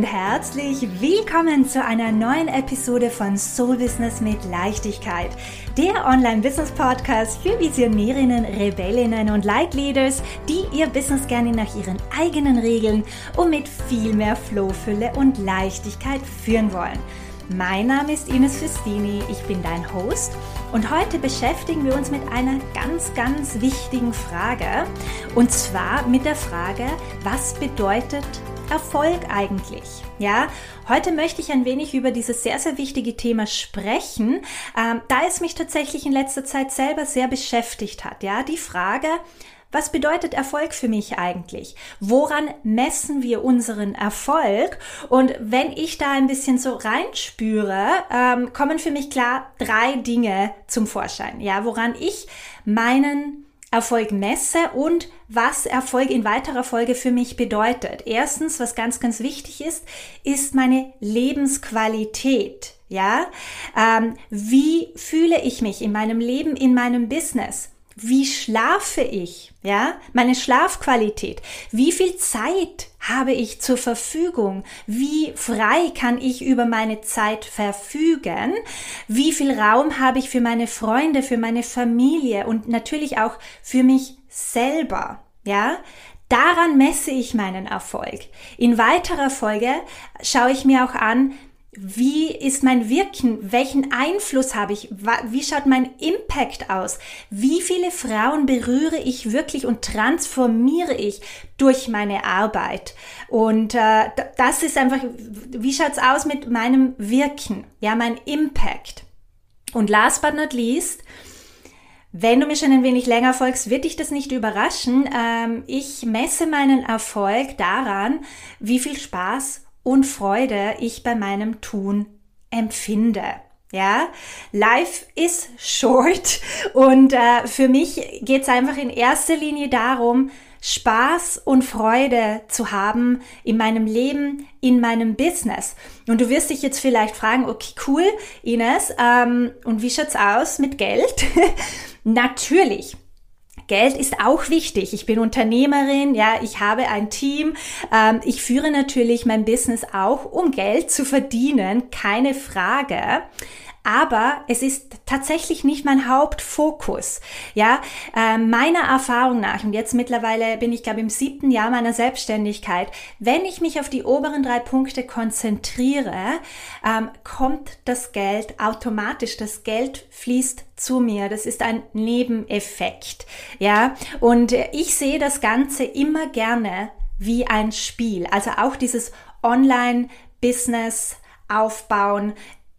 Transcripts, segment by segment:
und herzlich willkommen zu einer neuen Episode von Soul Business mit Leichtigkeit, der Online-Business-Podcast für Visionärinnen, Rebellinnen und Leitleaders, die ihr Business gerne nach ihren eigenen Regeln und mit viel mehr Flohfülle und Leichtigkeit führen wollen. Mein Name ist Ines Festini, ich bin dein Host und heute beschäftigen wir uns mit einer ganz, ganz wichtigen Frage und zwar mit der Frage, was bedeutet Erfolg eigentlich? Ja, heute möchte ich ein wenig über dieses sehr, sehr wichtige Thema sprechen, ähm, da es mich tatsächlich in letzter Zeit selber sehr beschäftigt hat. Ja, die Frage, was bedeutet Erfolg für mich eigentlich? Woran messen wir unseren Erfolg? Und wenn ich da ein bisschen so reinspüre, ähm, kommen für mich klar drei Dinge zum Vorschein. Ja, woran ich meinen Erfolg messe und was Erfolg in weiterer Folge für mich bedeutet. Erstens, was ganz, ganz wichtig ist, ist meine Lebensqualität. Ja, ähm, wie fühle ich mich in meinem Leben, in meinem Business? Wie schlafe ich? Ja, meine Schlafqualität. Wie viel Zeit habe ich zur Verfügung? Wie frei kann ich über meine Zeit verfügen? Wie viel Raum habe ich für meine Freunde, für meine Familie und natürlich auch für mich selber? Ja, daran messe ich meinen Erfolg. In weiterer Folge schaue ich mir auch an, wie ist mein Wirken? Welchen Einfluss habe ich? Wie schaut mein Impact aus? Wie viele Frauen berühre ich wirklich und transformiere ich durch meine Arbeit? Und äh, das ist einfach, wie schaut's aus mit meinem Wirken? Ja, mein Impact. Und last but not least, wenn du mir schon ein wenig länger folgst, wird dich das nicht überraschen. Ähm, ich messe meinen Erfolg daran, wie viel Spaß und Freude ich bei meinem Tun empfinde. Ja, life is short und äh, für mich geht es einfach in erster Linie darum, Spaß und Freude zu haben in meinem Leben, in meinem Business. Und du wirst dich jetzt vielleicht fragen, okay, cool, Ines, ähm, und wie schaut's aus mit Geld? Natürlich. Geld ist auch wichtig. Ich bin Unternehmerin, ja, ich habe ein Team. Ähm, ich führe natürlich mein Business auch, um Geld zu verdienen, keine Frage aber es ist tatsächlich nicht mein Hauptfokus. Ja, äh, meiner Erfahrung nach und jetzt mittlerweile bin ich glaube im siebten Jahr meiner Selbstständigkeit, wenn ich mich auf die oberen drei Punkte konzentriere, ähm, kommt das Geld automatisch. Das Geld fließt zu mir. Das ist ein Nebeneffekt. Ja, und ich sehe das Ganze immer gerne wie ein Spiel. Also auch dieses Online-Business aufbauen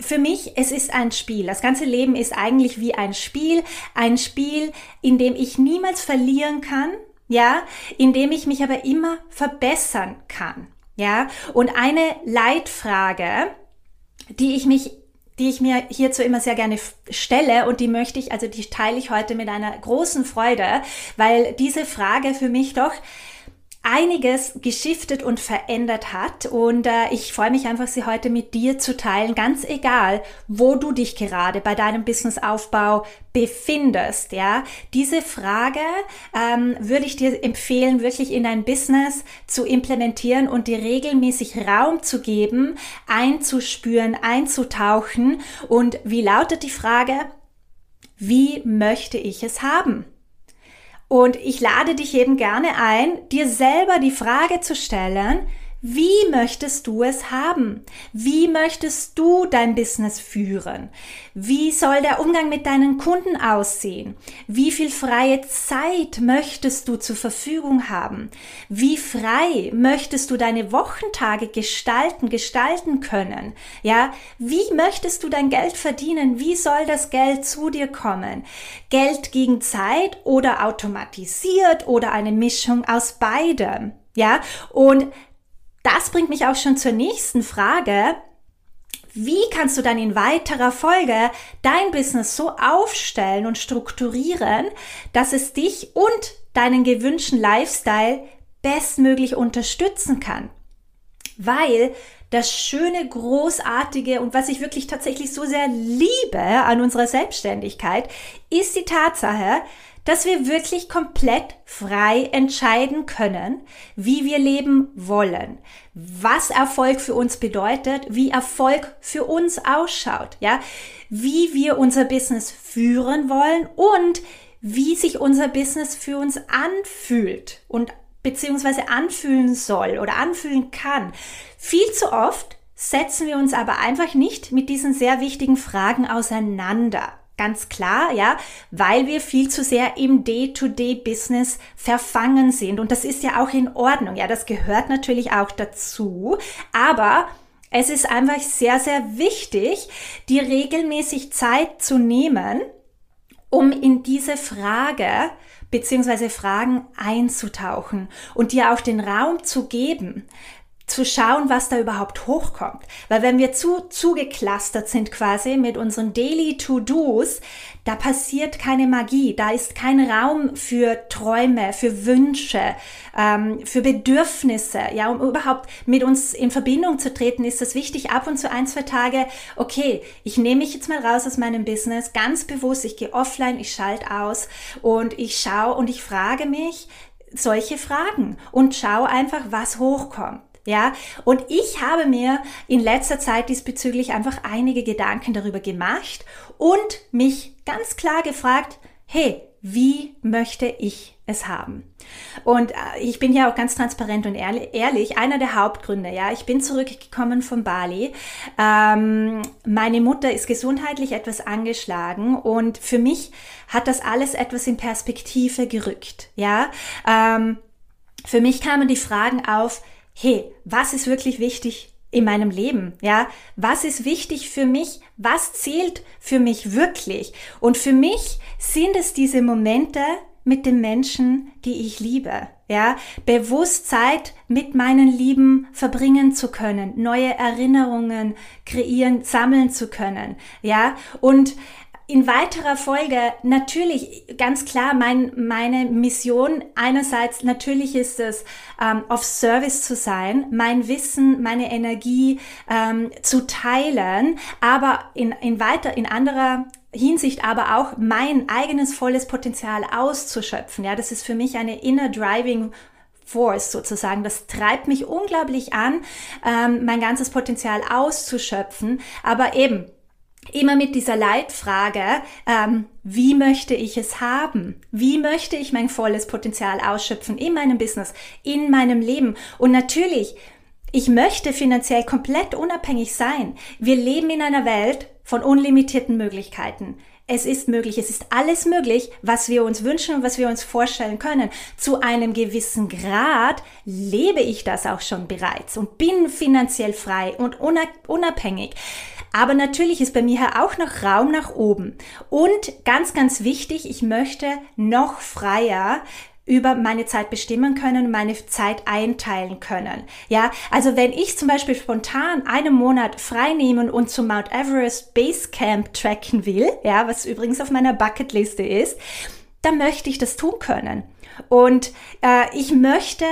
für mich, es ist ein Spiel. Das ganze Leben ist eigentlich wie ein Spiel. Ein Spiel, in dem ich niemals verlieren kann, ja, in dem ich mich aber immer verbessern kann, ja. Und eine Leitfrage, die ich mich die ich mir hierzu immer sehr gerne stelle und die möchte ich, also die teile ich heute mit einer großen Freude, weil diese Frage für mich doch einiges geschiftet und verändert hat. Und äh, ich freue mich einfach, sie heute mit dir zu teilen, ganz egal, wo du dich gerade bei deinem Businessaufbau befindest. Ja, diese Frage ähm, würde ich dir empfehlen, wirklich in dein Business zu implementieren und dir regelmäßig Raum zu geben, einzuspüren, einzutauchen. Und wie lautet die Frage? Wie möchte ich es haben? Und ich lade dich eben gerne ein, dir selber die Frage zu stellen, wie möchtest du es haben? Wie möchtest du dein Business führen? Wie soll der Umgang mit deinen Kunden aussehen? Wie viel freie Zeit möchtest du zur Verfügung haben? Wie frei möchtest du deine Wochentage gestalten, gestalten können? Ja, wie möchtest du dein Geld verdienen? Wie soll das Geld zu dir kommen? Geld gegen Zeit oder automatisiert oder eine Mischung aus beidem? Ja, und das bringt mich auch schon zur nächsten Frage. Wie kannst du dann in weiterer Folge dein Business so aufstellen und strukturieren, dass es dich und deinen gewünschten Lifestyle bestmöglich unterstützen kann? Weil das schöne, großartige und was ich wirklich tatsächlich so sehr liebe an unserer Selbstständigkeit, ist die Tatsache, dass wir wirklich komplett frei entscheiden können, wie wir leben wollen, was Erfolg für uns bedeutet, wie Erfolg für uns ausschaut, ja, wie wir unser Business führen wollen und wie sich unser Business für uns anfühlt und beziehungsweise anfühlen soll oder anfühlen kann. Viel zu oft setzen wir uns aber einfach nicht mit diesen sehr wichtigen Fragen auseinander. Ganz klar, ja, weil wir viel zu sehr im Day-to-Day-Business verfangen sind. Und das ist ja auch in Ordnung. Ja, das gehört natürlich auch dazu. Aber es ist einfach sehr, sehr wichtig, dir regelmäßig Zeit zu nehmen, um in diese Frage beziehungsweise Fragen einzutauchen und dir auch den Raum zu geben, zu schauen, was da überhaupt hochkommt. Weil wenn wir zu zugeklustert sind quasi mit unseren Daily To-Dos, da passiert keine Magie, da ist kein Raum für Träume, für Wünsche, ähm, für Bedürfnisse. Ja, um überhaupt mit uns in Verbindung zu treten, ist es wichtig, ab und zu ein, zwei Tage, okay, ich nehme mich jetzt mal raus aus meinem Business, ganz bewusst, ich gehe offline, ich schalte aus und ich schaue und ich frage mich solche Fragen und schaue einfach, was hochkommt. Ja, und ich habe mir in letzter Zeit diesbezüglich einfach einige Gedanken darüber gemacht und mich ganz klar gefragt, hey, wie möchte ich es haben? Und äh, ich bin ja auch ganz transparent und ehrlich, einer der Hauptgründe, ja, ich bin zurückgekommen von Bali. Ähm, meine Mutter ist gesundheitlich etwas angeschlagen und für mich hat das alles etwas in Perspektive gerückt, ja. Ähm, für mich kamen die Fragen auf, hey, was ist wirklich wichtig in meinem Leben? Ja, was ist wichtig für mich? Was zählt für mich wirklich? Und für mich sind es diese Momente mit den Menschen, die ich liebe. Ja, bewusst Zeit mit meinen Lieben verbringen zu können, neue Erinnerungen kreieren, sammeln zu können. Ja, und in weiterer Folge natürlich ganz klar mein, meine Mission einerseits natürlich ist es ähm, auf Service zu sein, mein Wissen, meine Energie ähm, zu teilen, aber in, in weiter in anderer Hinsicht aber auch mein eigenes volles Potenzial auszuschöpfen. Ja, das ist für mich eine inner driving Force sozusagen. Das treibt mich unglaublich an, ähm, mein ganzes Potenzial auszuschöpfen. Aber eben, immer mit dieser Leitfrage, ähm, wie möchte ich es haben? Wie möchte ich mein volles Potenzial ausschöpfen in meinem Business, in meinem Leben? Und natürlich, ich möchte finanziell komplett unabhängig sein. Wir leben in einer Welt von unlimitierten Möglichkeiten. Es ist möglich, es ist alles möglich, was wir uns wünschen und was wir uns vorstellen können. Zu einem gewissen Grad lebe ich das auch schon bereits und bin finanziell frei und unabhängig. Aber natürlich ist bei mir auch noch Raum nach oben. Und ganz, ganz wichtig, ich möchte noch freier über meine Zeit bestimmen können, meine Zeit einteilen können. Ja, also wenn ich zum Beispiel spontan einen Monat frei nehmen und zum Mount Everest Base Camp tracken will, ja, was übrigens auf meiner Bucketliste ist, dann möchte ich das tun können. Und äh, ich möchte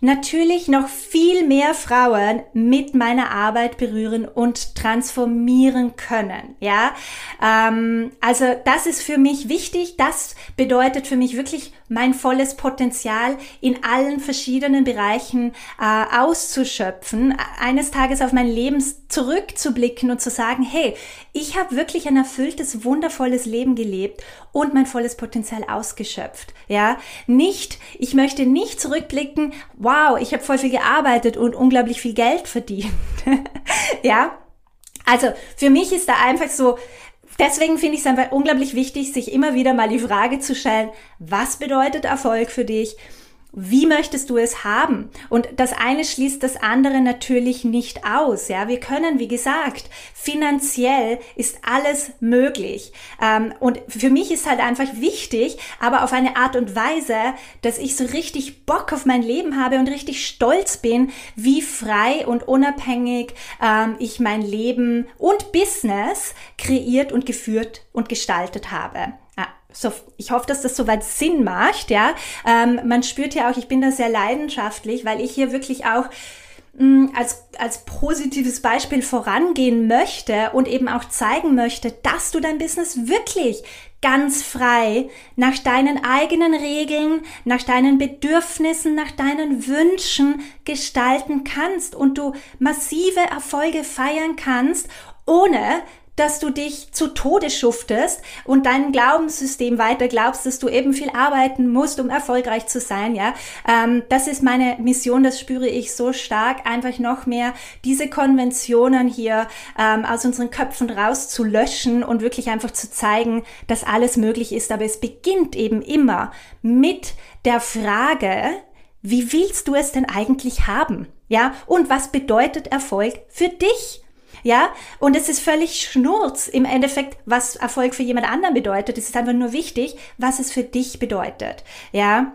natürlich noch viel mehr Frauen mit meiner Arbeit berühren und transformieren können. Ja, ähm, also das ist für mich wichtig. Das bedeutet für mich wirklich mein volles Potenzial in allen verschiedenen Bereichen äh, auszuschöpfen, eines Tages auf mein Leben zurückzublicken und zu sagen, hey, ich habe wirklich ein erfülltes, wundervolles Leben gelebt und mein volles Potenzial ausgeschöpft. Ja, nicht, ich möchte nicht zurückblicken, wow, ich habe voll viel gearbeitet und unglaublich viel Geld verdient. ja, also für mich ist da einfach so, deswegen finde ich es einfach unglaublich wichtig, sich immer wieder mal die Frage zu stellen, was bedeutet Erfolg für dich? Wie möchtest du es haben? Und das eine schließt das andere natürlich nicht aus. Ja, wir können, wie gesagt, finanziell ist alles möglich. Ähm, und für mich ist halt einfach wichtig, aber auf eine Art und Weise, dass ich so richtig Bock auf mein Leben habe und richtig stolz bin, wie frei und unabhängig ähm, ich mein Leben und Business kreiert und geführt und gestaltet habe so, ich hoffe, dass das soweit Sinn macht, ja. Ähm, man spürt ja auch, ich bin da sehr leidenschaftlich, weil ich hier wirklich auch mh, als, als positives Beispiel vorangehen möchte und eben auch zeigen möchte, dass du dein Business wirklich ganz frei nach deinen eigenen Regeln, nach deinen Bedürfnissen, nach deinen Wünschen gestalten kannst und du massive Erfolge feiern kannst, ohne dass du dich zu Tode schuftest und dein Glaubenssystem weiter glaubst, dass du eben viel arbeiten musst, um erfolgreich zu sein, ja. Ähm, das ist meine Mission, das spüre ich so stark, einfach noch mehr diese Konventionen hier ähm, aus unseren Köpfen rauszulöschen und wirklich einfach zu zeigen, dass alles möglich ist. Aber es beginnt eben immer mit der Frage, wie willst du es denn eigentlich haben? Ja, und was bedeutet Erfolg für dich? Ja, und es ist völlig Schnurz im Endeffekt, was Erfolg für jemand anderen bedeutet. Es ist einfach nur wichtig, was es für dich bedeutet. Ja,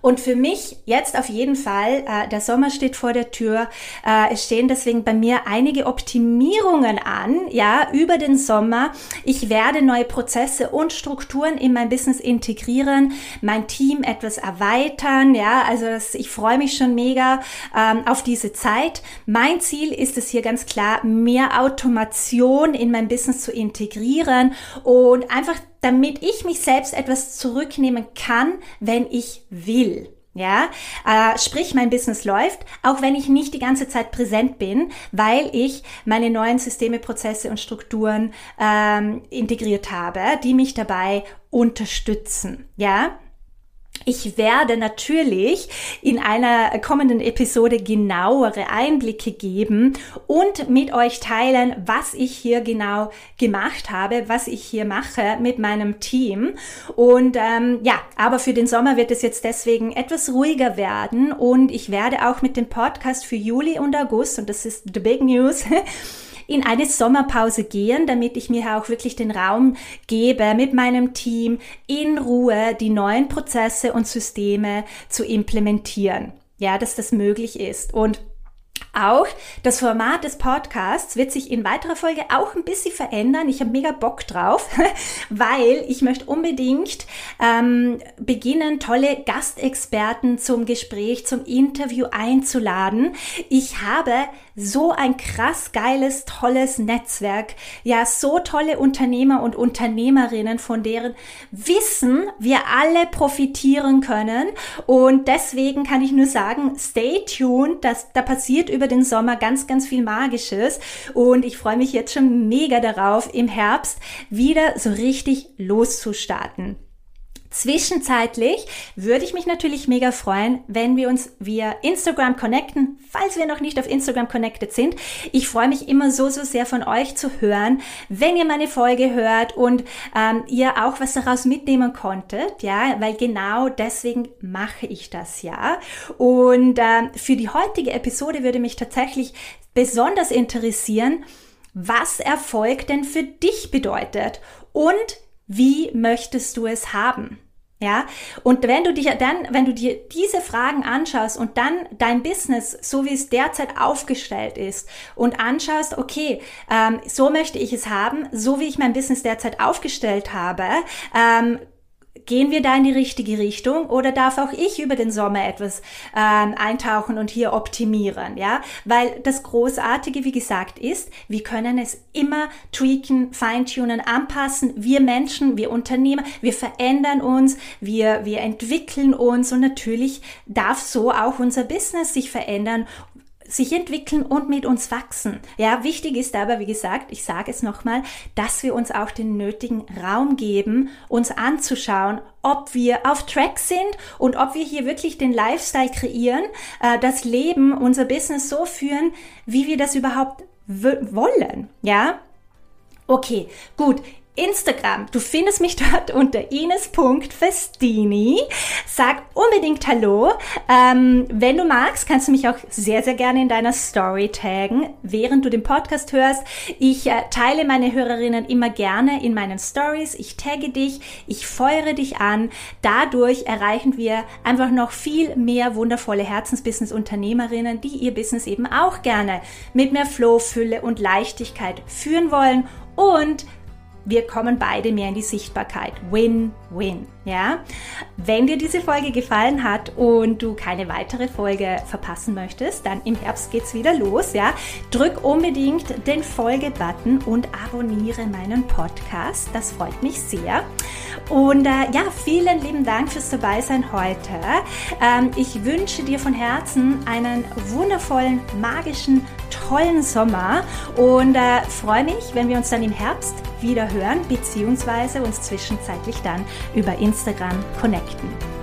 und für mich jetzt auf jeden Fall, äh, der Sommer steht vor der Tür, äh, es stehen deswegen bei mir einige Optimierungen an, ja, über den Sommer. Ich werde neue Prozesse und Strukturen in mein Business integrieren, mein Team etwas erweitern, ja, also das, ich freue mich schon mega ähm, auf diese Zeit. Mein Ziel ist es hier ganz klar, mehr Automation in mein Business zu integrieren und einfach damit ich mich selbst etwas zurücknehmen kann, wenn ich will. Ja, äh, sprich, mein Business läuft, auch wenn ich nicht die ganze Zeit präsent bin, weil ich meine neuen Systeme, Prozesse und Strukturen ähm, integriert habe, die mich dabei unterstützen. Ja, ich werde natürlich in einer kommenden Episode genauere Einblicke geben und mit euch teilen, was ich hier genau gemacht habe, was ich hier mache mit meinem Team. Und ähm, ja, aber für den Sommer wird es jetzt deswegen etwas ruhiger werden und ich werde auch mit dem Podcast für Juli und August, und das ist the big news, in eine Sommerpause gehen, damit ich mir auch wirklich den Raum gebe, mit meinem Team in Ruhe die neuen Prozesse und Systeme zu implementieren. Ja, dass das möglich ist. Und auch das Format des Podcasts wird sich in weiterer Folge auch ein bisschen verändern. Ich habe mega Bock drauf, weil ich möchte unbedingt ähm, beginnen, tolle Gastexperten zum Gespräch, zum Interview einzuladen. Ich habe so ein krass geiles, tolles Netzwerk. Ja, so tolle Unternehmer und Unternehmerinnen, von deren Wissen wir alle profitieren können. Und deswegen kann ich nur sagen, stay tuned. Das, da passiert über den Sommer ganz, ganz viel Magisches. Und ich freue mich jetzt schon mega darauf, im Herbst wieder so richtig loszustarten. Zwischenzeitlich würde ich mich natürlich mega freuen, wenn wir uns via Instagram connecten, falls wir noch nicht auf Instagram connected sind. Ich freue mich immer so, so sehr von euch zu hören, wenn ihr meine Folge hört und ähm, ihr auch was daraus mitnehmen konntet, ja, weil genau deswegen mache ich das ja. Und ähm, für die heutige Episode würde mich tatsächlich besonders interessieren, was Erfolg denn für dich bedeutet und wie möchtest du es haben? Ja, und wenn du dich dann, wenn du dir diese Fragen anschaust und dann dein Business, so wie es derzeit aufgestellt ist, und anschaust, okay, ähm, so möchte ich es haben, so wie ich mein Business derzeit aufgestellt habe, ähm, Gehen wir da in die richtige Richtung oder darf auch ich über den Sommer etwas ähm, eintauchen und hier optimieren? Ja, weil das Großartige, wie gesagt, ist, wir können es immer tweaken, feintunen, anpassen. Wir Menschen, wir Unternehmer, wir verändern uns, wir, wir entwickeln uns und natürlich darf so auch unser Business sich verändern sich entwickeln und mit uns wachsen. Ja, wichtig ist aber, wie gesagt, ich sage es nochmal, dass wir uns auch den nötigen Raum geben, uns anzuschauen, ob wir auf Track sind und ob wir hier wirklich den Lifestyle kreieren, äh, das Leben, unser Business so führen, wie wir das überhaupt wollen. Ja, Okay, gut. Instagram. Du findest mich dort unter ines.festini. Sag unbedingt Hallo. Ähm, wenn du magst, kannst du mich auch sehr, sehr gerne in deiner Story taggen, während du den Podcast hörst. Ich äh, teile meine Hörerinnen immer gerne in meinen Stories. Ich tagge dich, ich feuere dich an. Dadurch erreichen wir einfach noch viel mehr wundervolle Herzensbusiness-Unternehmerinnen, die ihr Business eben auch gerne mit mehr Flow, Fülle und Leichtigkeit führen wollen und wir kommen beide mehr in die Sichtbarkeit. Win-win. Ja? Wenn dir diese Folge gefallen hat und du keine weitere Folge verpassen möchtest, dann im Herbst geht's wieder los. Ja? Drück unbedingt den Folge-Button und abonniere meinen Podcast. Das freut mich sehr. Und äh, ja, vielen lieben Dank fürs Dabeisein heute. Ähm, ich wünsche dir von Herzen einen wundervollen, magischen, tollen Sommer und äh, freue mich, wenn wir uns dann im Herbst wieder hören, beziehungsweise uns zwischenzeitlich dann über Instagram connecten.